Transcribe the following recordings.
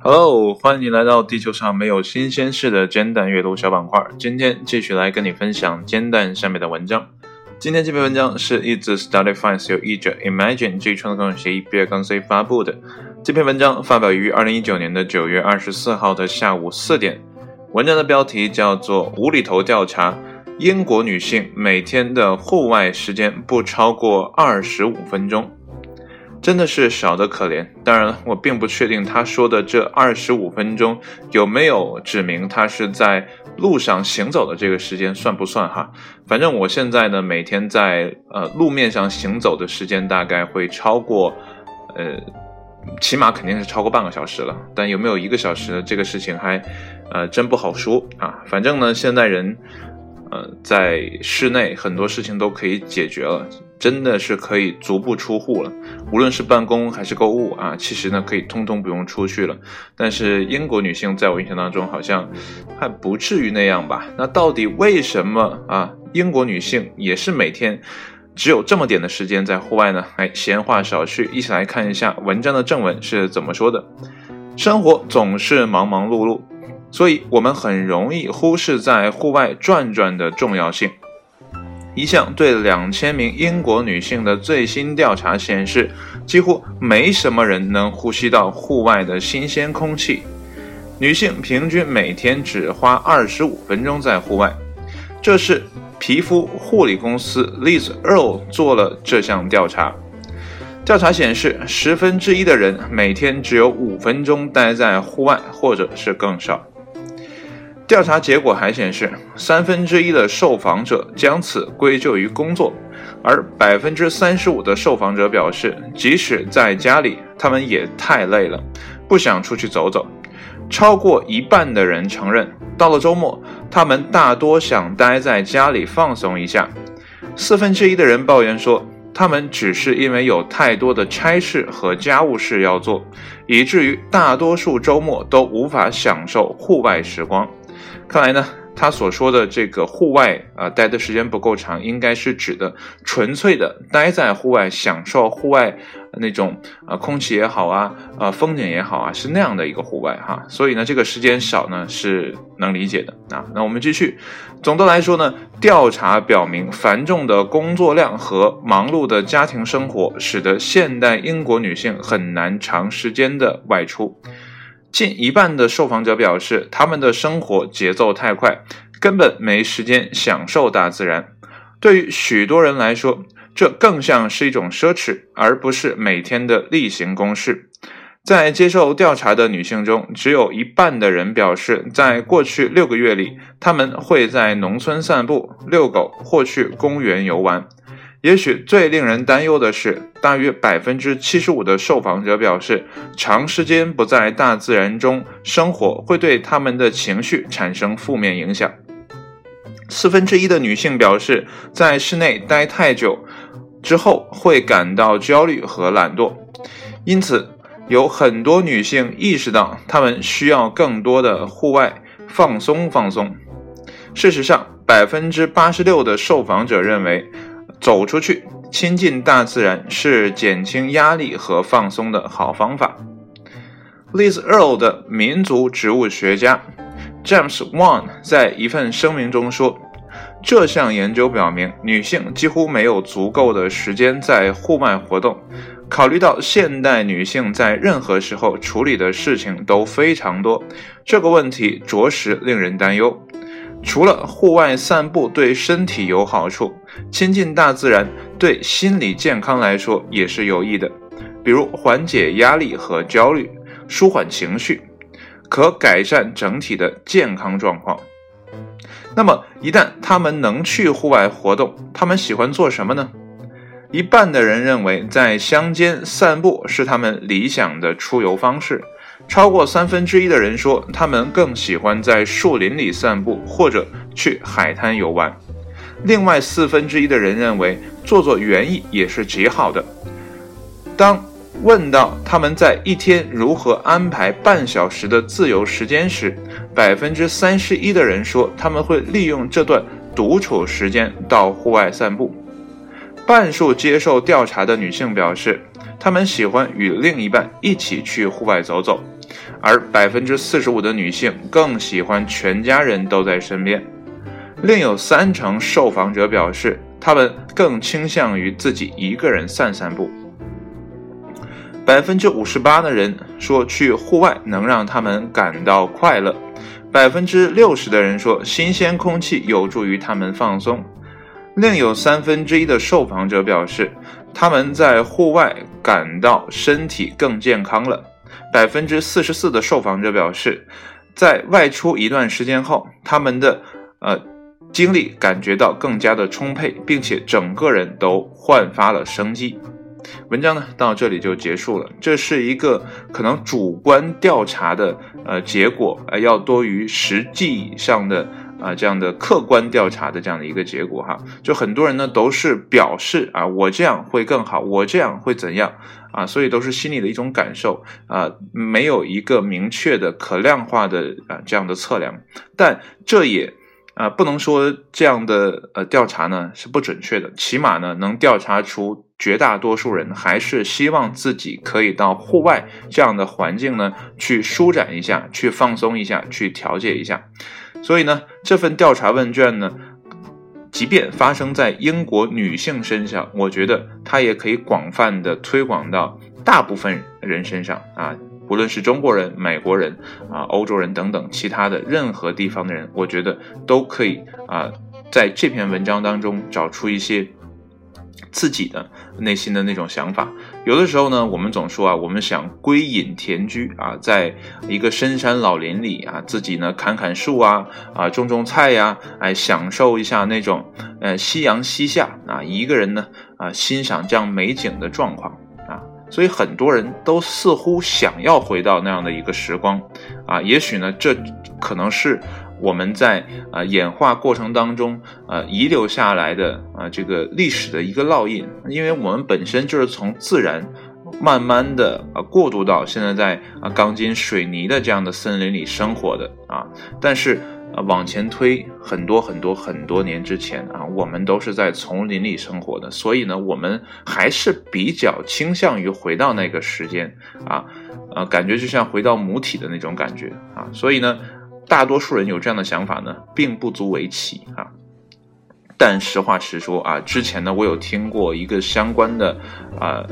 Hello，欢迎你来到地球上没有新鲜事的煎蛋阅读小板块。今天继续来跟你分享煎蛋上面的文章。今天这篇文章是 Is Study Finds 由译者 Imagine 基于创作共享协议 B 二杠 C 发布的。这篇文章发表于二零一九年的九月二十四号的下午四点。文章的标题叫做“无厘头调查：英国女性每天的户外时间不超过二十五分钟”。真的是少得可怜。当然了，我并不确定他说的这二十五分钟有没有指明他是在路上行走的这个时间算不算哈？反正我现在呢，每天在呃路面上行走的时间大概会超过，呃，起码肯定是超过半个小时了。但有没有一个小时这个事情还，呃，真不好说啊。反正呢，现在人，呃，在室内很多事情都可以解决了。真的是可以足不出户了，无论是办公还是购物啊，其实呢可以通通不用出去了。但是英国女性在我印象当中好像还不至于那样吧？那到底为什么啊？英国女性也是每天只有这么点的时间在户外呢？哎，闲话少叙，一起来看一下文章的正文是怎么说的。生活总是忙忙碌碌，所以我们很容易忽视在户外转转的重要性。一项对两千名英国女性的最新调查显示，几乎没什么人能呼吸到户外的新鲜空气。女性平均每天只花二十五分钟在户外。这是皮肤护理公司 Liz Earl 做了这项调查。调查显示，十分之一的人每天只有五分钟待在户外，或者是更少。调查结果还显示，三分之一的受访者将此归咎于工作，而百分之三十五的受访者表示，即使在家里，他们也太累了，不想出去走走。超过一半的人承认，到了周末，他们大多想待在家里放松一下。四分之一的人抱怨说，他们只是因为有太多的差事和家务事要做，以至于大多数周末都无法享受户外时光。看来呢，他所说的这个户外啊待的时间不够长，应该是指的纯粹的待在户外，享受户外那种啊空气也好啊，啊风景也好啊，是那样的一个户外哈。所以呢，这个时间少呢是能理解的啊。那我们继续，总的来说呢，调查表明，繁重的工作量和忙碌的家庭生活，使得现代英国女性很难长时间的外出。近一半的受访者表示，他们的生活节奏太快，根本没时间享受大自然。对于许多人来说，这更像是一种奢侈，而不是每天的例行公事。在接受调查的女性中，只有一半的人表示，在过去六个月里，他们会在农村散步、遛狗或去公园游玩。也许最令人担忧的是，大约百分之七十五的受访者表示，长时间不在大自然中生活会对他们的情绪产生负面影响。四分之一的女性表示，在室内待太久之后会感到焦虑和懒惰。因此，有很多女性意识到，她们需要更多的户外放松放松。事实上，百分之八十六的受访者认为。走出去，亲近大自然是减轻压力和放松的好方法。Liz Earl 的民族植物学家 James Wan 在一份声明中说：“这项研究表明，女性几乎没有足够的时间在户外活动。考虑到现代女性在任何时候处理的事情都非常多，这个问题着实令人担忧。”除了户外散步对身体有好处，亲近大自然对心理健康来说也是有益的，比如缓解压力和焦虑，舒缓情绪，可改善整体的健康状况。那么，一旦他们能去户外活动，他们喜欢做什么呢？一半的人认为在乡间散步是他们理想的出游方式。超过三分之一的人说，他们更喜欢在树林里散步，或者去海滩游玩。另外四分之一的人认为，做做园艺也是极好的。当问到他们在一天如何安排半小时的自由时间时，百分之三十一的人说，他们会利用这段独处时间到户外散步。半数接受调查的女性表示。他们喜欢与另一半一起去户外走走，而百分之四十五的女性更喜欢全家人都在身边。另有三成受访者表示，他们更倾向于自己一个人散散步。百分之五十八的人说去户外能让他们感到快乐，百分之六十的人说新鲜空气有助于他们放松。另有三分之一的受访者表示，他们在户外感到身体更健康了。百分之四十四的受访者表示，在外出一段时间后，他们的呃。精力感觉到更加的充沛，并且整个人都焕发了生机。文章呢到这里就结束了。这是一个可能主观调查的呃结果，呃要多于实际上的啊这样的客观调查的这样的一个结果哈。就很多人呢都是表示啊我这样会更好，我这样会怎样啊，所以都是心里的一种感受啊，没有一个明确的可量化的啊这样的测量，但这也。啊，不能说这样的呃调查呢是不准确的，起码呢能调查出绝大多数人还是希望自己可以到户外这样的环境呢去舒展一下，去放松一下，去调节一下。所以呢，这份调查问卷呢，即便发生在英国女性身上，我觉得它也可以广泛的推广到大部分人身上啊。无论是中国人、美国人啊、欧洲人等等其他的任何地方的人，我觉得都可以啊，在这篇文章当中找出一些自己的内心的那种想法。有的时候呢，我们总说啊，我们想归隐田居啊，在一个深山老林里啊，自己呢砍砍树啊啊，种种菜呀，哎，享受一下那种呃夕阳西下啊，一个人呢啊欣赏这样美景的状况啊。所以很多人都似乎想要回到那样的一个时光，啊，也许呢，这可能是我们在啊演化过程当中啊遗留下来的啊这个历史的一个烙印，因为我们本身就是从自然慢慢的啊过渡到现在在啊钢筋水泥的这样的森林里生活的啊，但是。啊，往前推很多很多很多年之前啊，我们都是在丛林里生活的，所以呢，我们还是比较倾向于回到那个时间啊，呃，感觉就像回到母体的那种感觉啊，所以呢，大多数人有这样的想法呢，并不足为奇啊。但实话实说啊，之前呢，我有听过一个相关的啊。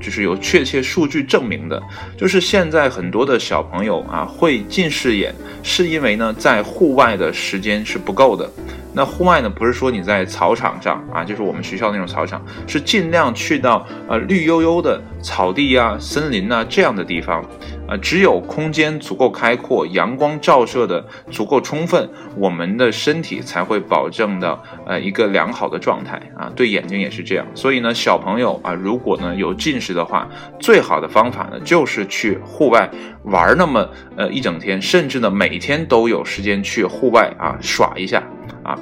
就是有确切数据证明的，就是现在很多的小朋友啊会近视眼，是因为呢在户外的时间是不够的。那户外呢不是说你在草场上啊，就是我们学校那种草场，是尽量去到呃绿油油的草地啊、森林啊这样的地方。啊，只有空间足够开阔，阳光照射的足够充分，我们的身体才会保证的呃一个良好的状态啊。对眼睛也是这样，所以呢，小朋友啊，如果呢有近视的话，最好的方法呢就是去户外玩那么呃一整天，甚至呢每天都有时间去户外啊耍一下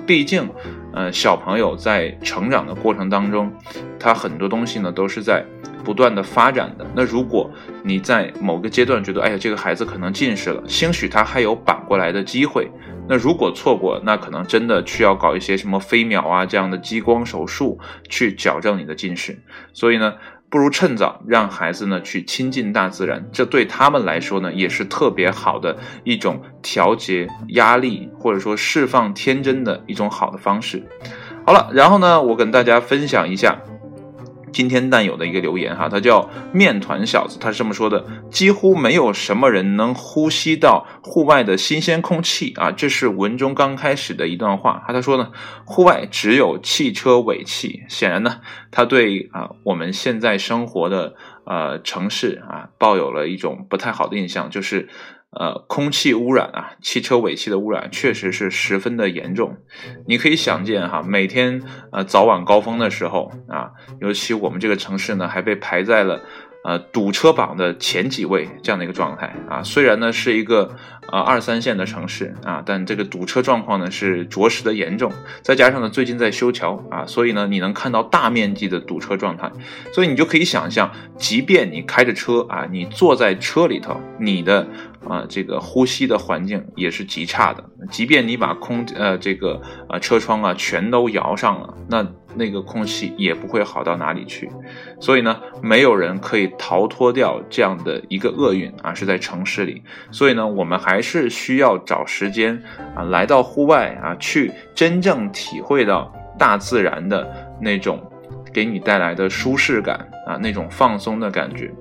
毕竟，呃，小朋友在成长的过程当中，他很多东西呢都是在。不断的发展的那，如果你在某个阶段觉得，哎呀，这个孩子可能近视了，兴许他还有扳过来的机会。那如果错过，那可能真的需要搞一些什么飞秒啊这样的激光手术去矫正你的近视。所以呢，不如趁早让孩子呢去亲近大自然，这对他们来说呢也是特别好的一种调节压力或者说释放天真的一种好的方式。好了，然后呢，我跟大家分享一下。今天但有的一个留言哈，他叫面团小子，他是这么说的：几乎没有什么人能呼吸到户外的新鲜空气啊。这是文中刚开始的一段话。他他说呢，户外只有汽车尾气。显然呢，他对啊我们现在生活的呃城市啊抱有了一种不太好的印象，就是。呃，空气污染啊，汽车尾气的污染确实是十分的严重。你可以想见哈，每天呃早晚高峰的时候啊，尤其我们这个城市呢，还被排在了。呃，堵车榜的前几位这样的一个状态啊，虽然呢是一个呃二三线的城市啊，但这个堵车状况呢是着实的严重。再加上呢最近在修桥啊，所以呢你能看到大面积的堵车状态，所以你就可以想象，即便你开着车啊，你坐在车里头，你的啊这个呼吸的环境也是极差的。即便你把空呃这个呃车窗啊全都摇上了，那那个空气也不会好到哪里去。所以呢，没有人可以逃脱掉这样的一个厄运啊，是在城市里。所以呢，我们还是需要找时间啊，来到户外啊，去真正体会到大自然的那种给你带来的舒适感啊，那种放松的感觉。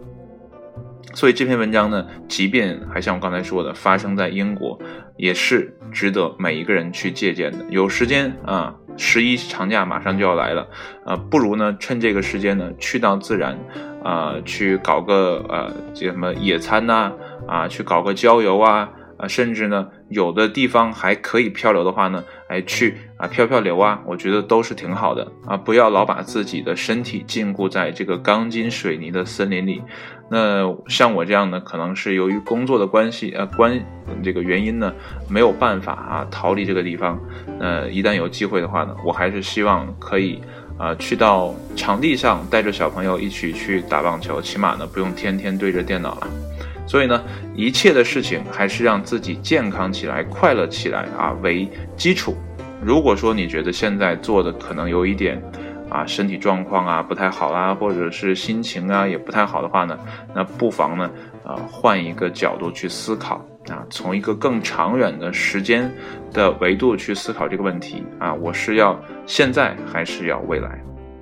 所以这篇文章呢，即便还像我刚才说的，发生在英国，也是值得每一个人去借鉴的。有时间啊，十一长假马上就要来了，呃，不如呢趁这个时间呢，去到自然，啊，去搞个呃这什么野餐呐，啊，去搞个郊游啊。啊，甚至呢，有的地方还可以漂流的话呢，哎，去啊漂漂流啊，我觉得都是挺好的啊。不要老把自己的身体禁锢在这个钢筋水泥的森林里。那像我这样呢，可能是由于工作的关系啊关这个原因呢，没有办法啊逃离这个地方。呃，一旦有机会的话呢，我还是希望可以啊去到场地上，带着小朋友一起去打棒球，起码呢不用天天对着电脑了。所以呢，一切的事情还是让自己健康起来、快乐起来啊为基础。如果说你觉得现在做的可能有一点啊身体状况啊不太好啊，或者是心情啊也不太好的话呢，那不妨呢啊换一个角度去思考啊，从一个更长远的时间的维度去思考这个问题啊，我是要现在还是要未来？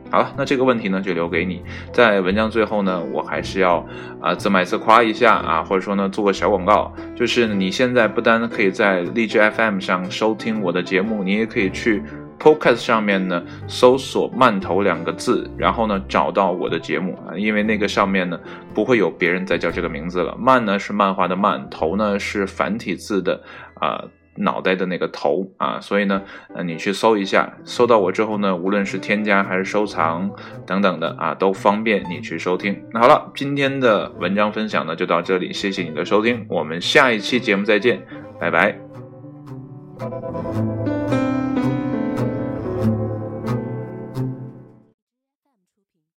好了，那这个问题呢就留给你。在文章最后呢，我还是要啊自卖自夸一下啊，或者说呢做个小广告，就是你现在不单可以在荔枝 FM 上收听我的节目，你也可以去 Podcast 上面呢搜索“慢头”两个字，然后呢找到我的节目啊，因为那个上面呢不会有别人再叫这个名字了。慢呢是漫画的慢，头呢是繁体字的啊。脑袋的那个头啊，所以呢，呃，你去搜一下，搜到我之后呢，无论是添加还是收藏等等的啊，都方便你去收听。那好了，今天的文章分享呢就到这里，谢谢你的收听，我们下一期节目再见，拜拜。